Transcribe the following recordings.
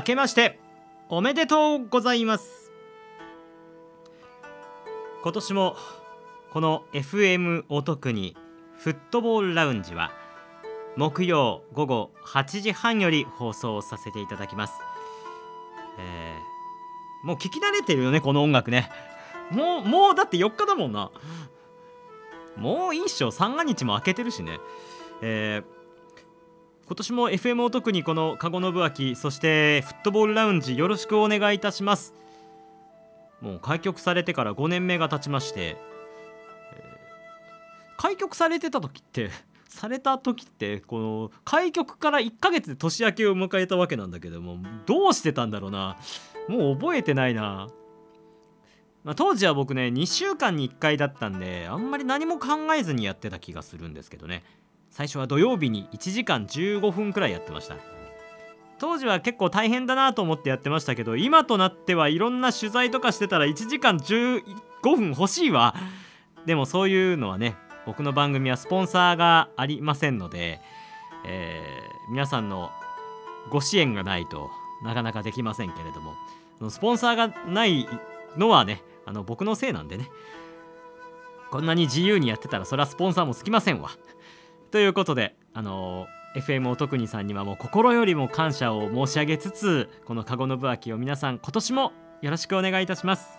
明けましておめでとうございます。今年もこの FM お得にフットボールラウンジは木曜午後8時半より放送させていただきます、えー、もう聞き慣れてるよねこの音楽ね。もうもうだって4日だもんな。もういいっしょ。三が日も明けてるしね。えー今年も FM を特にこのカゴの部秋そしてフットボールラウンジよろしくお願いいたします。もう開局されてから5年目が経ちまして、えー、開局されてた時って された時ってこの開局から1ヶ月で年明けを迎えたわけなんだけどもどうしてたんだろうな。もう覚えてないな、まあ、当時は僕ね2週間に1回だったんであんまり何も考えずにやってた気がするんですけどね。最初は土曜日に1時間15分くらいやってました。当時は結構大変だなと思ってやってましたけど今となってはいろんな取材とかしてたら1時間15分欲しいわ。でもそういうのはね僕の番組はスポンサーがありませんので、えー、皆さんのご支援がないとなかなかできませんけれどもスポンサーがないのはねあの僕のせいなんでね。こんなに自由にやってたらそれはスポンサーもつきませんわ。ということであの FM おとくにさんにはもう心よりも感謝を申し上げつつこの「かごのぶあき」を皆さん今年もよろしくお願いいたします。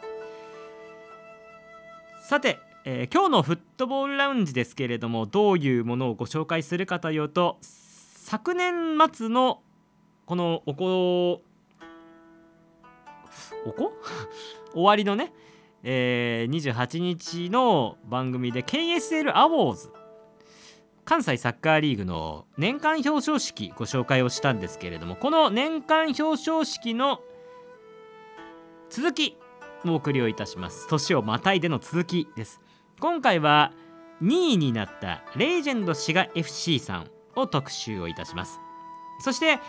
さて、えー、今日のフットボールラウンジですけれどもどういうものをご紹介するかというと昨年末のこのおこおこ？終わりのね、えー、28日の番組で KSL アウォーズ関西サッカーリーグの年間表彰式ご紹介をしたんですけれどもこの年間表彰式の続きお送りをいたします。年をまたいでの続きです。今回は2位になったレージェンド滋賀 FC さんを特集をいたします。そして、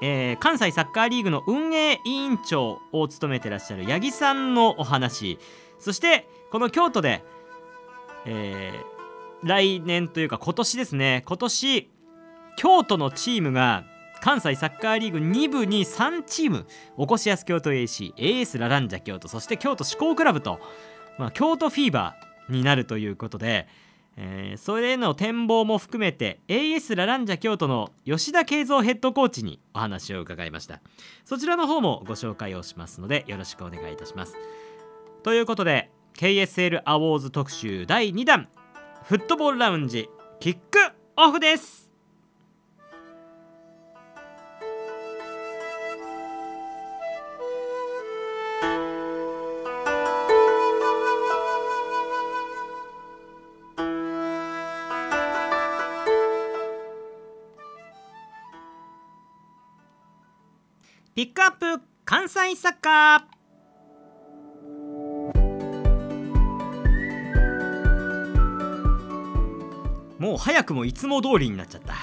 えー、関西サッカーリーグの運営委員長を務めてらっしゃる八木さんのお話。そしてこの京都で、えー、来年というか今年ですね。今年京都のチームが関西サッカーリーグ2部に3チームおこしやす京都 AC AS ラランジャ京都そして京都志向クラブと、まあ、京都フィーバーになるということで、えー、それへの展望も含めて AS ラランジャ京都の吉田慶三ヘッドコーチにお話を伺いました。そちらの方もご紹介をしますのでよろしくお願いいたします。ということで KSL アウォーズ特集第2弾。フットボールラウンジキックオフです。ピックアップ関西サッカー。もう早くもいつも通りになっちゃった。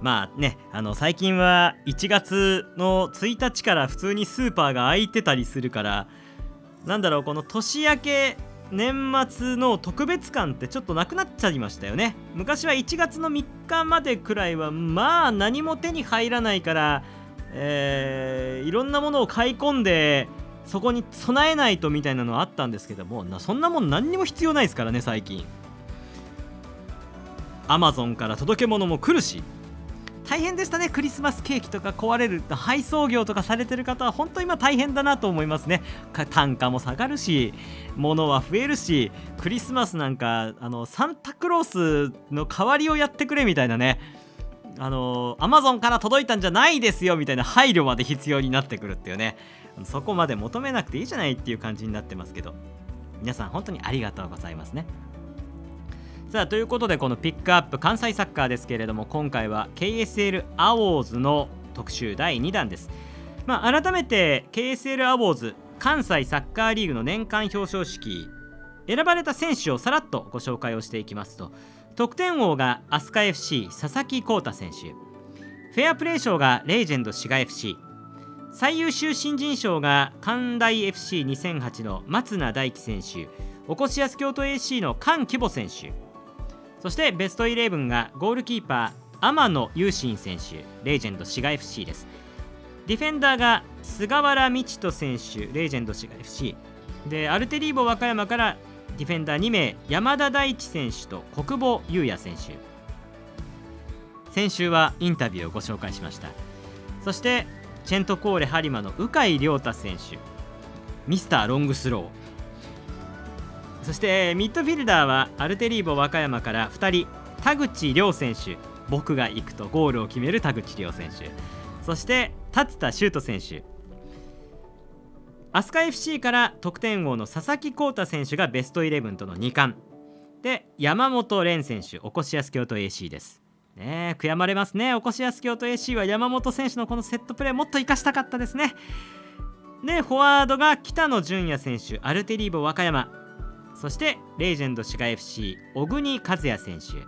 まあねあの最近は1月の1日から普通にスーパーが開いてたりするからなんだろうこの年明け年末の特別感ってちょっとなくなっちゃいましたよね。昔は1月の3日までくらいはまあ何も手に入らないから、えー、いろんなものを買い込んでそこに備えないとみたいなのはあったんですけどもそんなもん何にも必要ないですからね最近。アマゾンから届け物も来るし。大変でしたね。クリスマスケーキとか壊れる配送業とかされてる方は本当今大変だなと思いますね。単価も下がるし物は増えるしクリスマスなんかあのサンタクロースの代わりをやってくれみたいなね。あのアマゾンから届いたんじゃないですよみたいな配慮まで必要になってくるっていうね。そこまで求めなくていいじゃないっていう感じになってますけど。皆さん本当にありがとうございますね。さあということでこのピックアップ関西サッカーですけれども今回は KSL アウォーズの特集第2弾です、まあ、改めて KSL アウォーズ関西サッカーリーグの年間表彰式選ばれた選手をさらっとご紹介をしていきますと。得点王が飛鳥 FC 佐々木浩太選手。フェアプレー賞がレージェンド滋賀 FC 最優秀新人賞が関大 FC2008 の松名大輝選手。おこしやす京都 AC の菅規模選手。そしてベストイレブンがゴールキーパー天野雄心選手レジェンド滋賀 FC です。ディフェンダーが菅原道人選手レジェンド滋賀 FC でアルテリーボ和歌山からディフェンダー2名山田大地選手と国保優也選手。先週はインタビューをご紹介しました。そしてチェントコーレ播磨の鵜飼亮太選手。ミスターロングスロー。そしてミッドフィルダーはアルテリーボ和歌山から2人田口亮選手僕が行くとゴールを決める田口亮選手。そして達田修斗選手。飛鳥 FC から得点王の佐々木浩太選手がベストイレブンとの2冠。で山本蓮選手おこしやす京都 AC です。ね悔やまれますね。おこしやす京都 AC は山本選手のこのセットプレーもっと生かしたかったですね。でフォワードが北野純也選手アルテリーボ和歌山。そしてレジェンド滋賀 FC 小国和也選手。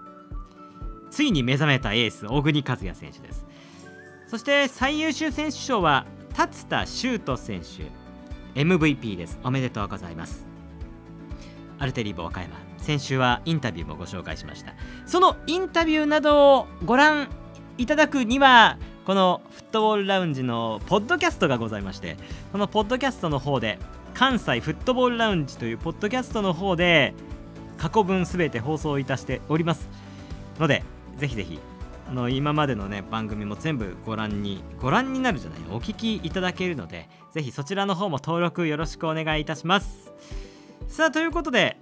ついに目覚めたエース小国和也選手です。そして最優秀選手賞は達田修斗選手。MVP です。おめでとうございます。アルテリーボ和歌山。先週はインタビューもご紹介しました。そのインタビューなどをご覧いただくにはこのフットボールラウンジのポッドキャストがございましてこのポッドキャストの方で関西フットボールラウンジというポッドキャストの方で過去分すべて放送いたしておりますのでぜひぜひあの今までのね番組も全部ご覧にご覧になるじゃないお聞きいただけるのでぜひそちらの方も登録よろしくお願いいたします。さあということで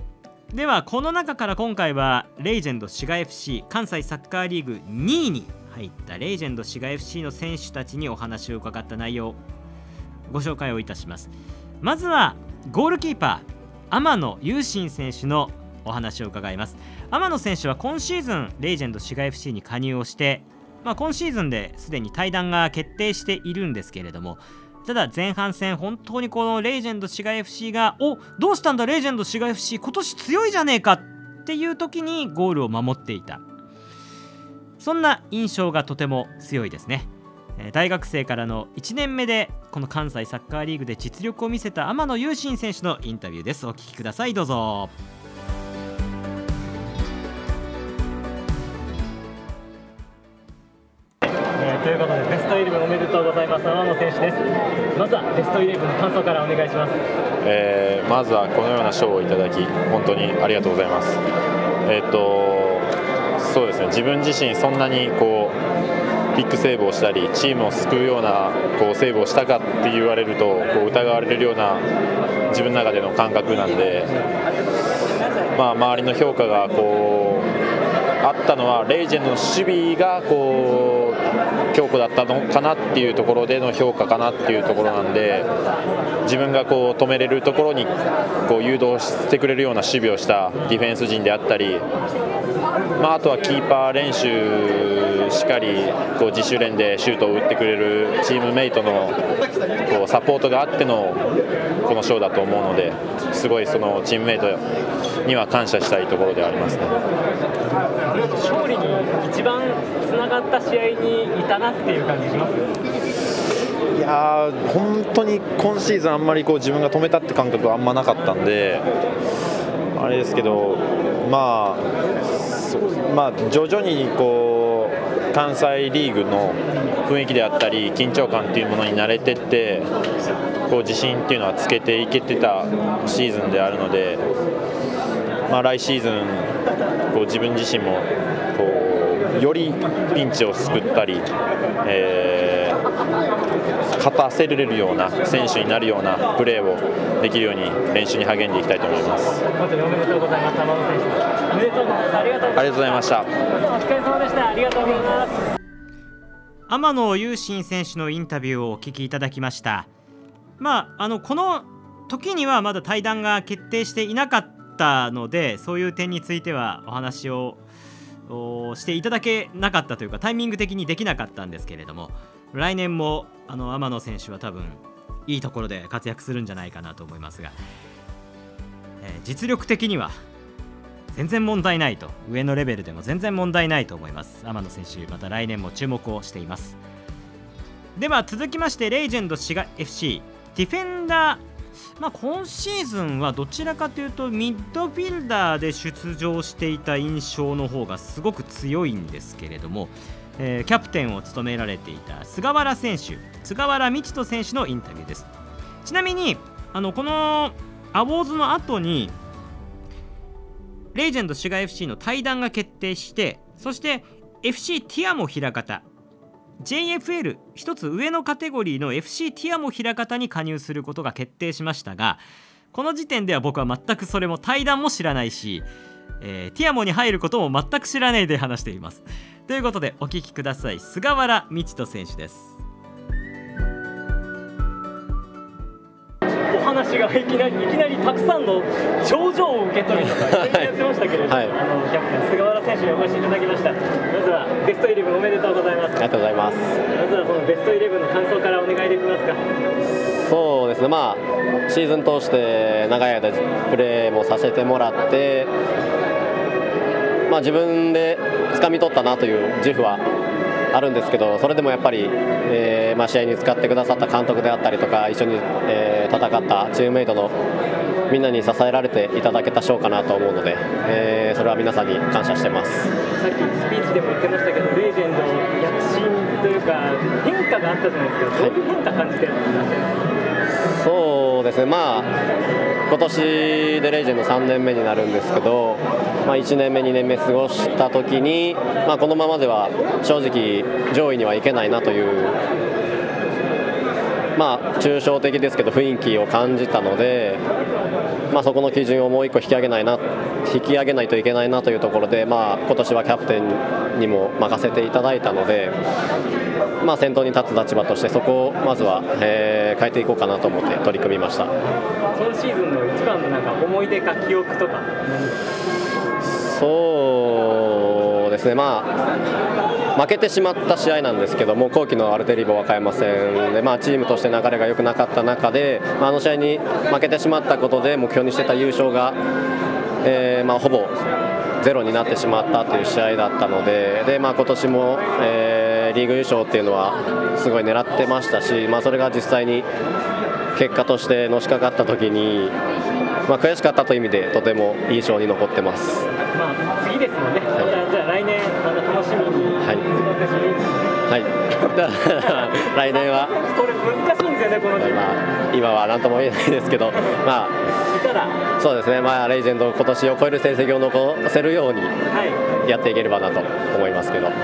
ではこの中から今回はレイジェンド滋賀 FC 関西サッカーリーグ2位に入ったレイジェンド滋賀 FC の選手たちにお話を伺った内容ご紹介をいたします。まずはゴールキーパー天野雄心選手のお話を伺います。天野選手は今シーズンレジェンド滋賀 FC に加入をして、まあ、今シーズンですでに退団が決定しているんですけれどもただ前半戦本当にこのレジェンド滋賀 FC がおどうしたんだレジェンド滋賀 FC 今年強いじゃねえかっていう時にゴールを守っていた。そんな印象がとても強いですね。大学生からの1年目でこの関西サッカーリーグで実力を見せた天野雄心選手のインタビューです。お聞きください。どうぞ。ということでベストイレブンおめでとうございます。天野選手です。まずはベストイレブンの感想からお願いします、えー、まずはこのような賞をいただき本当にありがとうございます。えっ、とそうですね。自分自身そんなにこうビッグセーブをしたりチームを救うようなこうセーブをしたかって言われるとこう疑われるような自分の中での感覚なんで、まあ、周りの評価がこうあったのはレイジェンの守備がこう強固だったのかなっていうところでの評価かなっていうところなんで自分がこう止めれるところにこう誘導してくれるような守備をしたディフェンス陣であったりまあ、あとはキーパー練習しっかりこう自主練でシュートを打ってくれるチームメイトのこうサポートがあってのこの賞だと思うのですごいそのチームメイトには感謝したいところでありますね。勝利に一番つながった試合にいたなっていう感じします？いや本当に今シーズンあんまりこう自分が止めたって感覚はあんまなかったんであれですけどまあまあ、徐々にこう関西リーグの雰囲気であったり緊張感っていうものに慣れてってこう自信っていうのはつけていけてたシーズンであるので、まあ、来シーズンこう自分自身もこうよりピンチを救ったり、えー、勝たせられるような選手になるようなプレーをできるように練習に励んでいきたいと思います。本当におめでとうございます。選手おめでとうございますありがとうございました。お疲れ様でした。ありがとうございます。天野雄心選手のインタビューをお聞きいただきました。まああのこの時にはまだ対談が決定していなかったのでそういう点についてはお話をしていただけなかったというかタイミング的にできなかったんですけれども来年もあの天野選手は多分いいところで活躍するんじゃないかなと思いますが、えー、実力的には全然問題ないと。上のレベルでも全然問題ないと思います。天野選手また来年も注目をしています。では続きましてレイジェンド滋賀 FC ディフェンダーまあ、今シーズンはどちらかというとミッドフィルダーで出場していた印象の方がすごく強いんですけれどもえー、キャプテンを務められていた菅原選手菅原道人選手のインタビューです。ちなみにあのこのアウォーズの後にレジェンド滋賀 FC の対談が決定してそして FC ティアモ平方。JFL 一つ上のカテゴリーの FC ティアモ平方に加入することが決定しましたがこの時点では僕は全くそれも対談も知らないし、えー、ティアモに入ることも全く知らないで話しています。ということでお聞きください。菅原道人選手です。話がいきなりいきなりたくさんの症状を受け取るとかやってましたけれども、はい、あのキャプテン菅原選手にお越しいただきました。まずはベストイレブンおめでとうございます。ありがとうございます。まずはそのベストイレブンの感想からお願いできますか？そうですね。まあシーズン通して長い間プレーもさせてもらってまあ自分で掴み取ったなという自負はあるんですけどそれでもやっぱり、えーまあ、試合に使ってくださった監督であったりとか一緒に、えー、戦ったチームメイトのみんなに支えられていただけた賞かなと思うので、えー、それは皆さんに感謝してます。さっきスピーチでも言ってましたけどレジェンド躍進というか変化があったじゃないですか、どういう変化感じてるんですか、はい、そうですね。まあ今年でレジェンド3年目になるんですけど、まあ、1年目、2年目過ごした時に、まあ、このままでは正直上位にはいけないなという、まあ、抽象的ですけど雰囲気を感じたので、まあ、そこの基準をもう1個引き上げないな引き上げないといけないなというところで、まあ、今年はキャプテンにも任せていただいたので、まあ、先頭に立つ立場としてそこをまずは、えー、変えていこうかなと思って取り組みました。今シーズンの一番のなんか思い出か記憶とか。そうですね。まあ負けてしまった試合なんですけども後期のアルテリボ和歌山戦で、まあ、チームとして流れが良くなかった中で、まあ、あの試合に負けてしまったことで目標にしてた優勝が、えーまあ、ほぼゼロになってしまったという試合だったのでで、まあ、今年も、えー、リーグ優勝っていうのはすごい狙ってましたし、まあ、それが実際に結果としてのしかかった時に、まあ、悔しかったという意味でとても印象に残ってます。まあ、次ですもんね、はい、じゃあ来年また楽しみに、はい、はい、来年は。これ難しいんですよねこの時、まあ、今は何とも言えないですけどまあそうですね。まあレジェンド今年を超える成績を残せるようにやっていければなと思いますけど、はい、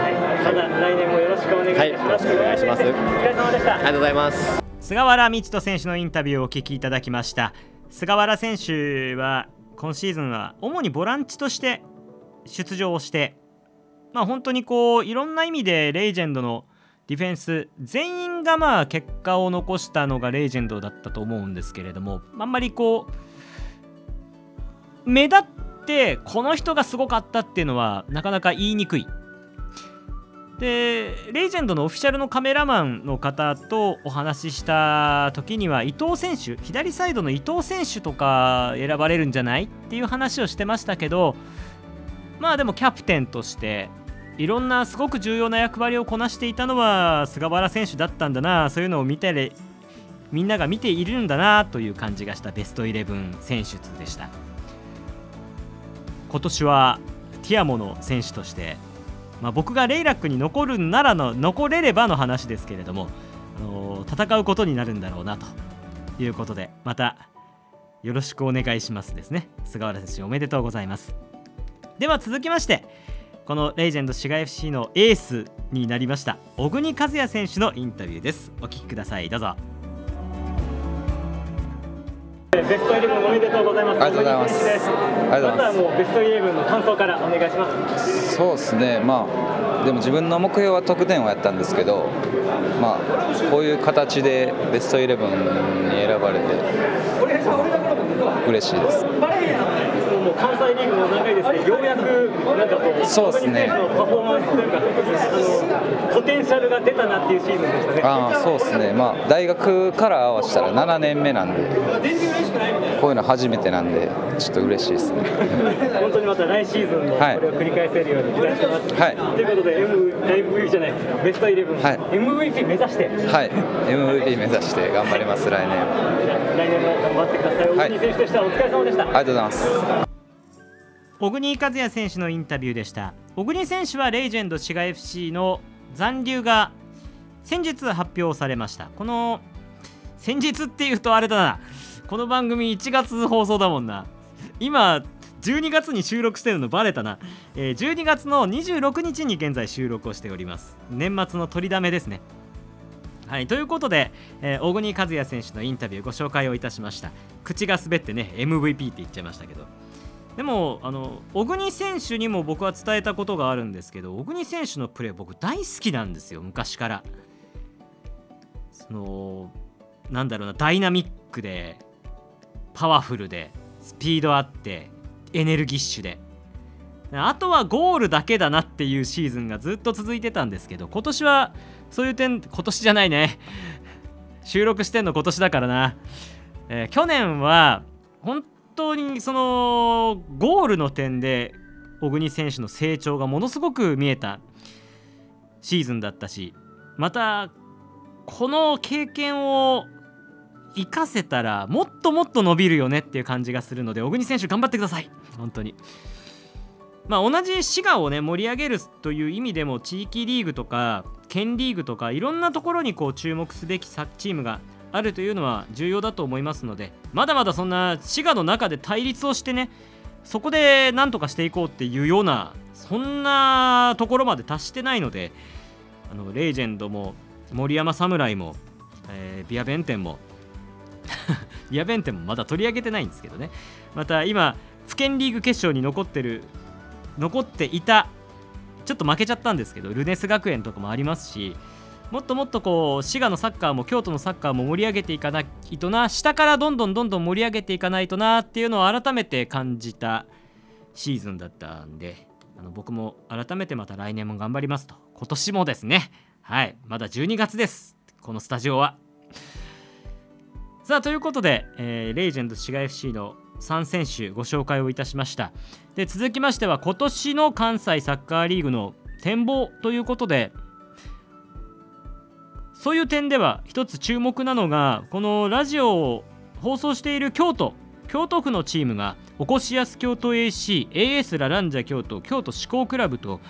また来年もくお願いします、はい、よろしくお願いします。お疲れ様でした。ありがとうございます菅原道人選手のインタビューをお聞きいただきました。菅原選手は今シーズンは主にボランチとして出場をしてまあ本当にこういろんな意味でレイジェンドのディフェンス全員がまあ結果を残したのがレイジェンドだったと思うんですけれどもあんまりこう目立ってこの人がすごかったっていうのはなかなか言いにくい。でレジェンドのオフィシャルのカメラマンの方とお話しした時には伊藤選手左サイドの伊藤選手とか選ばれるんじゃないっていう話をしてましたけどまあでもキャプテンとしていろんなすごく重要な役割をこなしていたのは菅原選手だったんだなそういうのを見てみんなが見ているんだなという感じがしたベストイレブン選出でした。今年はティアモの選手としてまあ、僕がレイラックに残るならの残れればの話ですけれども、あのー、戦うことになるんだろうなということでまたよろしくお願いしますですね。菅原選手おめでとうございます。では続きましてこのレジェンド滋賀 FC のエースになりました小国和也選手のインタビューです。お聞きください。どうぞ。ベストイレブンおめでとうございます。ありがとうございます。ありがとうございます。まずはもうベストイレブンの感想からお願いします。そうですね。まあでも自分の目標は得点をやったんですけど、まあこういう形でベストイレブンに選ばれて嬉しいです。もう関西リーグも長いですね、ようやくなんかこう、そうですね、パフォーマンスというか、あのポテンシャルが出たなっていうシーズンでしたね。あそうですね、まあ、大学から合わせたら7年目なんで、こういうの初めてなんで、ちょっと嬉しいですね。本当にまた来シーズンもこれを繰り返せるように期待してます。はい、ということで、M、MVP じゃない、ベストイレブン、はい、MVP 目指して、はい、MVP 目指して頑張ります、来年来年も頑張ってください。大谷選手としてはお疲れ様でした。ありがとうございます。小国和也選手のインタビューでした。小国選手はレイジェンド滋賀 FC の残留が先日発表されました。この先日っていうとあれだな。この番組1月放送だもんな。今12月に収録してるのバレたな、えー、12月の26日に現在収録をしております。年末の取りだめですね。はいということで、えー、小国和也選手のインタビューご紹介をいたしました。口が滑ってね MVP って言っちゃいましたけど。でもあの小国選手にも僕は伝えたことがあるんですけど小国選手のプレー僕大好きなんですよ昔から。そのなんだろうなダイナミックでパワフルでスピードあってエネルギッシュで。あとはゴールだけだなっていうシーズンがずっと続いてたんですけど今年はそういう点今年じゃないね。収録してんの今年だからな、えー、去年は本当にそのゴールの点で小国選手の成長がものすごく見えたシーズンだったしまたこの経験を生かせたらもっともっと伸びるよねっていう感じがするので小国選手頑張ってください。本当に。まあ同じ滋賀をね盛り上げるという意味でも地域リーグとか県リーグとかいろんなところにこう注目すべきチームがあるというのは重要だと思いますのでまだまだそんな滋賀の中で対立をしてねそこで何とかしていこうっていうようなそんなところまで達してないのであのレジェンドも森山侍も、えー、ビア弁天も ビア弁天もまだ取り上げてないんですけどね。また今府県リーグ決勝に残ってる残っていたちょっと負けちゃったんですけどルネス学園とかもありますしもっともっとこう滋賀のサッカーも京都のサッカーも盛り上げていかないとな下からどんどんどんどん盛り上げていかないとなっていうのを改めて感じたシーズンだったんであの僕も改めてまた来年も頑張りますと今年もですね。はい。まだ12月です。このスタジオは。さあということで、えー、レイジェンド滋賀 FC の3選手ご紹介をいたしました。で続きましては今年の関西サッカーリーグの展望ということでそういう点では一つ注目なのがこのラジオを放送している京都京都府のチームがおこしやす京都 AC AS ラランジャ京都京都志向クラブと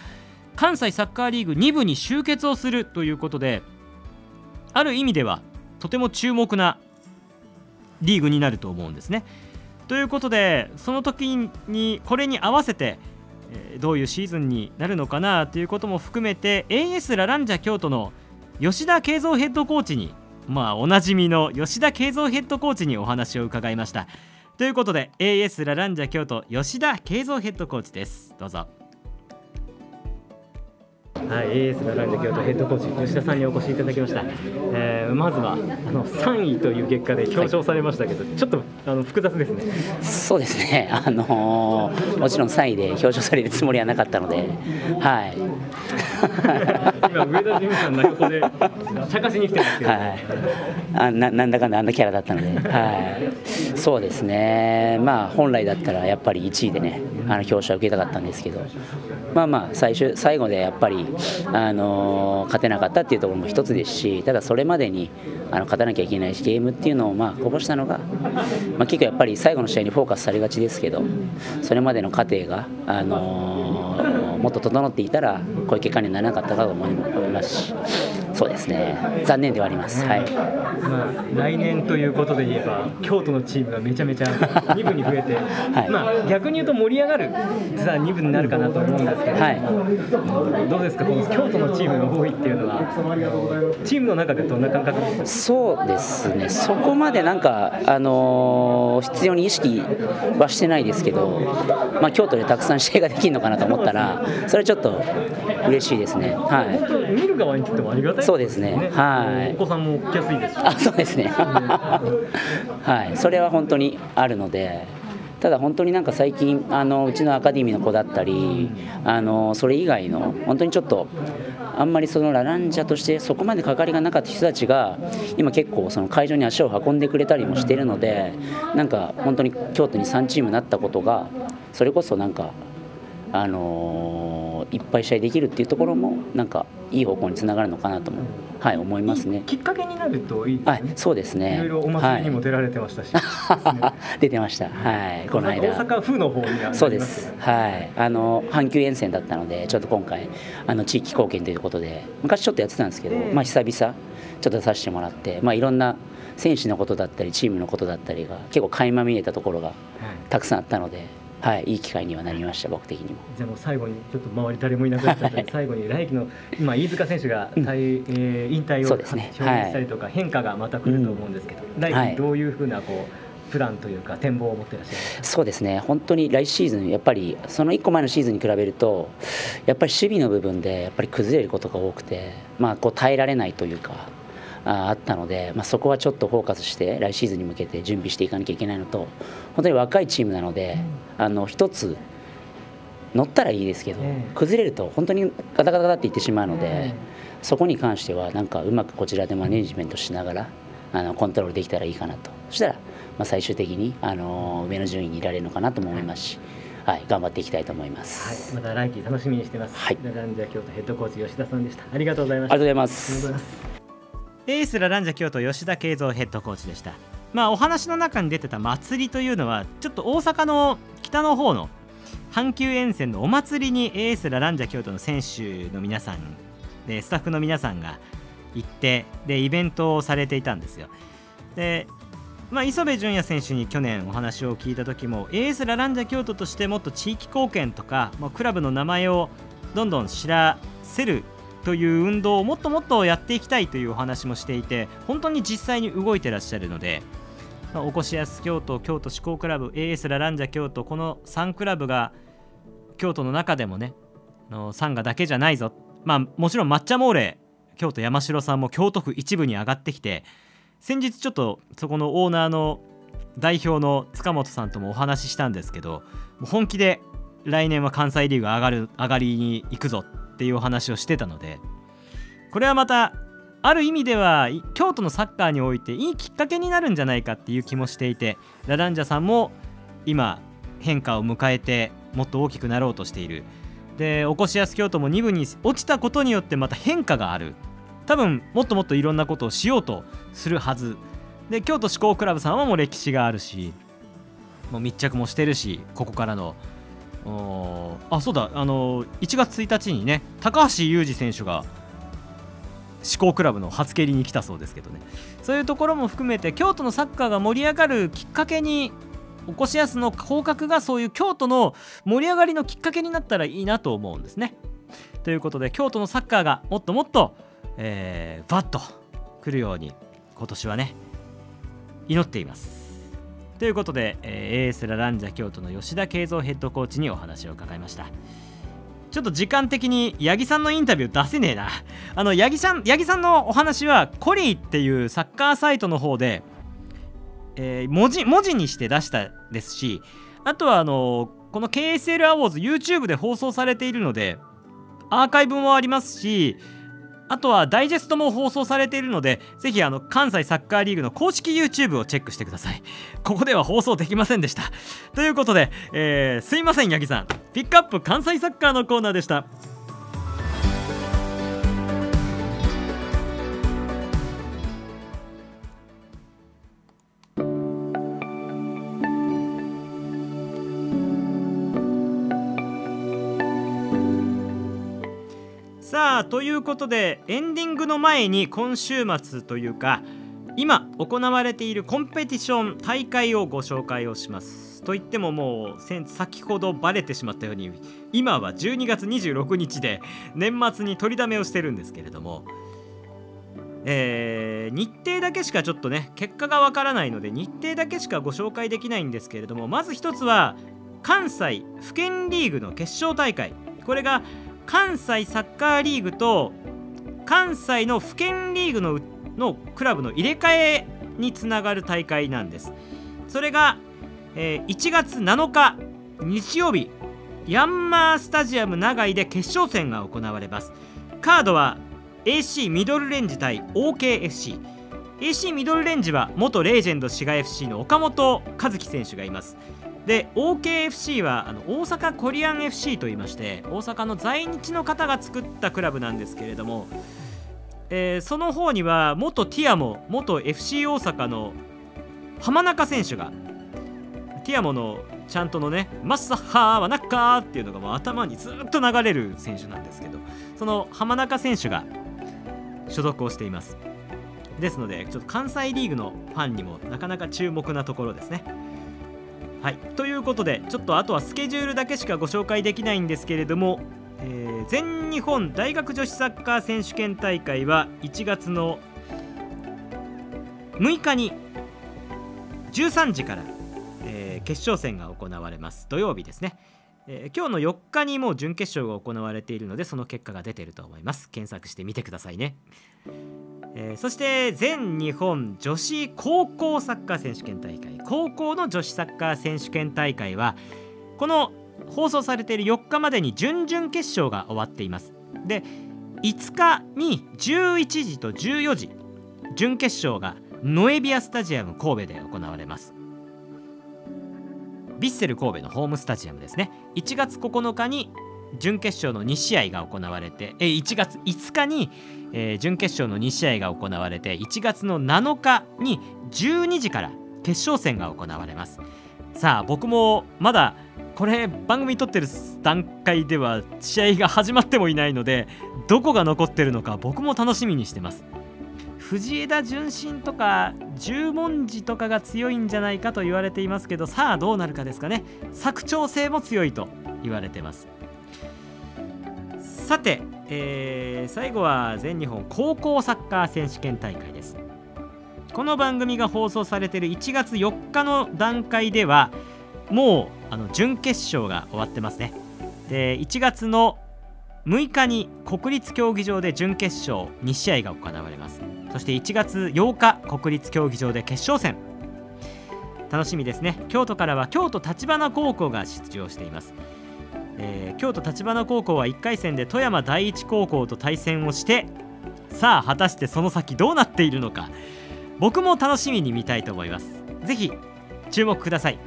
関西サッカーリーグ2部に集結をするということである意味ではとても注目なリーグになると思うんですね。ということでその時にこれに合わせてどういうシーズンになるのかなということも含めて AS ラランジャ京都の吉田慶三ヘッドコーチにまあおなじみの吉田慶三ヘッドコーチにお話を伺いました。ということで AS ラランジャ京都吉田慶三ヘッドコーチです。どうぞ。はい、AS のランジ京都ヘッドコーチ吉田さんにお越しいただきました、えー、まずはあの3位という結果で表彰されましたけど、はい、ちょっとあの複雑ですね。そうですね、あのー、もちろん3位で表彰されるつもりはなかったので、はい、今、上田事務所の横で茶化しに来てますけど、はい、あななんだかんだあんなキャラだったので、はい、そうですね、まあ、本来だったらやっぱり1位でね、あの表彰を受けたかったんですけど、まあまあ最終最後でやっぱり、あの勝てなかったっていうところも一つですしただそれまでにあの勝たなきゃいけないしゲームっていうのをまあこぼしたのが、まあ、結構やっぱり最後の試合にフォーカスされがちですけどそれまでの過程が、あの、もっと整っていたらこういう結果にならなかったかと思いますし。そうですね。残念ではあります、はい。まあ、来年ということで言えば京都のチームがめちゃめちゃ 2部に増えて、はい、まあ、逆に言うと盛り上がる実は2部になるかなと思うんですけど、はい、どうですかこの京都のチームが多いっていうのはチームの中でどんな感覚ですか？そうですね。そこまでなんか、あのー、必要に意識はしてないですけど、まあ、京都でたくさん試合ができるのかなと思ったらそれはちょっと嬉しいですね。はい、見る側にとってもありがたいそうですね。はい。お子さんも来やすいです。あ、そうですね。はい、それは本当にあるので。ただ本当になんか最近あのうちのアカデミーの子だったりあのそれ以外の本当にちょっとあんまりそのラランジャとしてそこまで関わりがなかった人たちが今結構その会場に足を運んでくれたりもしているのでなんか本当に京都に3チームになったことがそれこそなんかあのいっぱい試合できるっていうところもなんかいい方向につながるのかなとも、はい、思いますね。きっかけになるといいですね、はい、そうですね。いろいろお祭りにも出られてましたし、はい、出てました。はい。この間。大阪府の方にそうです。はい。あの阪急沿線だったのでちょっと今回あの地域貢献ということで昔ちょっとやってたんですけど、まあ久々ちょっと出させてもらってまあいろんな選手のことだったりチームのことだったりが結構垣間見えたところがたくさんあったので、はい、いい機会にはなりました僕的にも。じゃあもう最後にちょっと周り誰もいなくなっちゃったので、最後に来季の今飯塚選手が、うん、えー、引退を、ね、表明したりとか、変化がまた来ると思うんですけど、うん、来季どういうふうなこう、プランというか展望を持ってらっしゃいますそうですね。本当に来シーズンやっぱりその1個前のシーズンに比べるとやっぱり守備の部分でやっぱり崩れることが多くてまあこう耐えられないというかあったので、まあ、そこはちょっとフォーカスして来シーズンに向けて準備していかなきゃいけないのと本当に若いチームなので、あの一つ乗ったらいいですけど、崩れると本当にガタガタガタっていってしまうので、そこに関してはなんかうまくこちらでマネジメントしながらあのコントロールできたらいいかなとそしたら、まあ、最終的にあの上の順位にいられるのかなと思いますし。はい、頑張っていきたいと思います。はい、また来季楽しみにしてます。はい、ランジャ京都ヘッドコーチ吉田さんでした。ありがとうございました。ありがとうございます。エースラランジャ京都吉田慶三ヘッドコーチでしたまあお話の中に出てた祭りというのはちょっと大阪の北の方の阪急沿線のお祭りにエースラランジャ京都の選手の皆さんでスタッフの皆さんが行ってでイベントをされていたんですよ。でまあ、磯部純也選手に去年お話を聞いた時もエースラランジャ京都としてもっと地域貢献とか、まあ、クラブの名前をどんどん知らせるという運動をもっともっとやっていきたいというお話もしていて本当に実際に動いてらっしゃるので、まあ、おこしやす京都京都志向クラブ AS ラランジャ京都この3クラブが京都の中でもねのサンガだけじゃないぞ。まあもちろん抹茶モーレ京都山城さんも京都府一部に上がってきて先日ちょっとそこのオーナーの代表の塚本さんともお話ししたんですけど本気で来年は関西リーグ上がる上がりに行くぞっていうお話をしてたのでこれはまたある意味では京都のサッカーにおいていいきっかけになるんじゃないかっていう気もしていてラランジャさんも今変化を迎えてもっと大きくなろうとしている。でおこしやす京都も2部に落ちたことによってまた変化がある。多分もっともっといろんなことをしようとするはず。で京都志向クラブさんはもう歴史があるしもう密着もしてるしここからの。あそうだ。あの1月1日にね高橋祐二選手が志向クラブの初蹴りに来たそうですけどねそういうところも含めて京都のサッカーが盛り上がるきっかけにおこしやすの降格がそういう京都の盛り上がりのきっかけになったらいいなと思うんですね。ということで京都のサッカーがもっともっと、えー、バッと来るように今年はね祈っています。ということで、えー、エースラランジャ京都の吉田慶三ヘッドコーチにお話を伺いましたちょっと時間的に八木さんのインタビュー出せねえな。あの八木さん八木さんのお話はコリーっていうサッカーサイトの方で、えー、文字文字にして出したですしあとはあのこの KSL アウォーズ YouTube で放送されているのでアーカイブもありますしあとはダイジェストも放送されているのでぜひあの関西サッカーリーグの公式 YouTube をチェックしてください。ここでは放送できませんでした。ということで、えー、すいません八木さん。ピックアップ関西サッカーのコーナーでした。さあということでエンディングの前に今週末というか今行われているコンペティション大会をご紹介をします。といってももう先ほどバレてしまったように今は12月26日で年末に取りだめをしてるんですけれどもえー、日程だけしかちょっとね結果がわからないので日程だけしかご紹介できないんですけれどもまず一つは関西府県リーグの決勝大会。これが関西サッカーリーグと関西の府県リーグののクラブの入れ替えにつながる大会なんです。それが、えー、1月7日日曜日ヤンマースタジアム長居で決勝戦が行われます。カードは AC ミドルレンジ対 OKFC AC ミドルレンジは元レージェンド滋賀 FC の岡本和樹選手がいます。で OKFC はあの大阪コリアン FC といいまして大阪の在日の方が作ったクラブなんですけれども、えー、その方には元ティアモ元 FC 大阪の浜中選手がティアモのちゃんとのねマッサッハーはナッカーっていうのがもう頭にずっと流れる選手なんですけどその浜中選手が所属をしています。ですのでちょっと関西リーグのファンにもなかなか注目なところですね。はい。ということでちょっとあとはスケジュールだけしかご紹介できないんですけれども、えー、全日本大学女子サッカー選手権大会は1月の6日に13時から、えー、決勝戦が行われます。土曜日ですね、えー、今日の4日にもう準決勝が行われているのでその結果が出ていると思います。検索してみてくださいね、えー、そして全日本女子高校サッカー選手権大会高校の女子サッカー選手権大会はこの放送されている4日までに準々決勝が終わっています。で5日に11時と14時準決勝がノエビアスタジアム神戸で行われます。ヴィッセル神戸のホームスタジアムですね。1月9日に準決勝の2試合が行われてえ1月5日に、えー、準決勝の2試合が行われて1月の7日に12時から決勝戦が行われます。さあ僕もまだこれ番組撮ってる段階では試合が始まってもいないのでどこが残ってるのか僕も楽しみにしてます。藤枝順心とか十文字とかが強いんじゃないかと言われていますけどさあどうなるかですかね。佐久長聖も強いと言われてます。さて、えー、最後は全日本高校サッカー選手権大会です。この番組が放送されている1月4日の段階ではもうあの準決勝が終わってますね。で1月の6日に国立競技場で準決勝2試合が行われます。そして1月8日国立競技場で決勝戦。楽しみですね。京都からは京都橘高校が出場しています、えー、京都橘高校は1回戦で富山第一高校と対戦をしてさあ果たしてその先どうなっているのか。僕も楽しみに見たいと思います。ぜひ注目ください。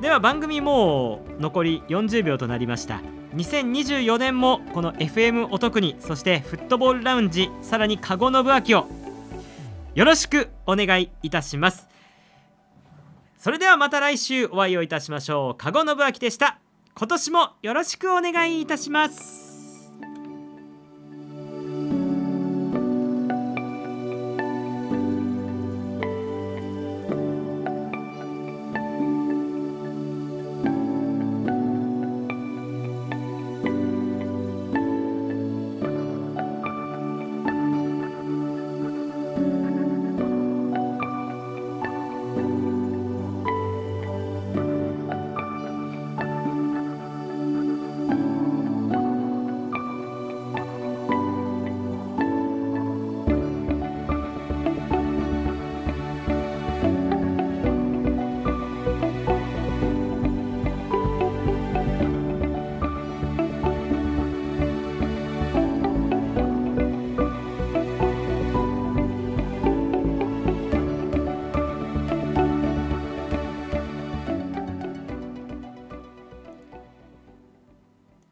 では番組もう残り40秒となりました。2024年もこの FM お得にそしてフットボールラウンジさらにカゴのぶあきをよろしくお願いいたします。それではまた来週お会いをいたしましょう。カゴのぶあきでした。今年もよろしくお願いいたします。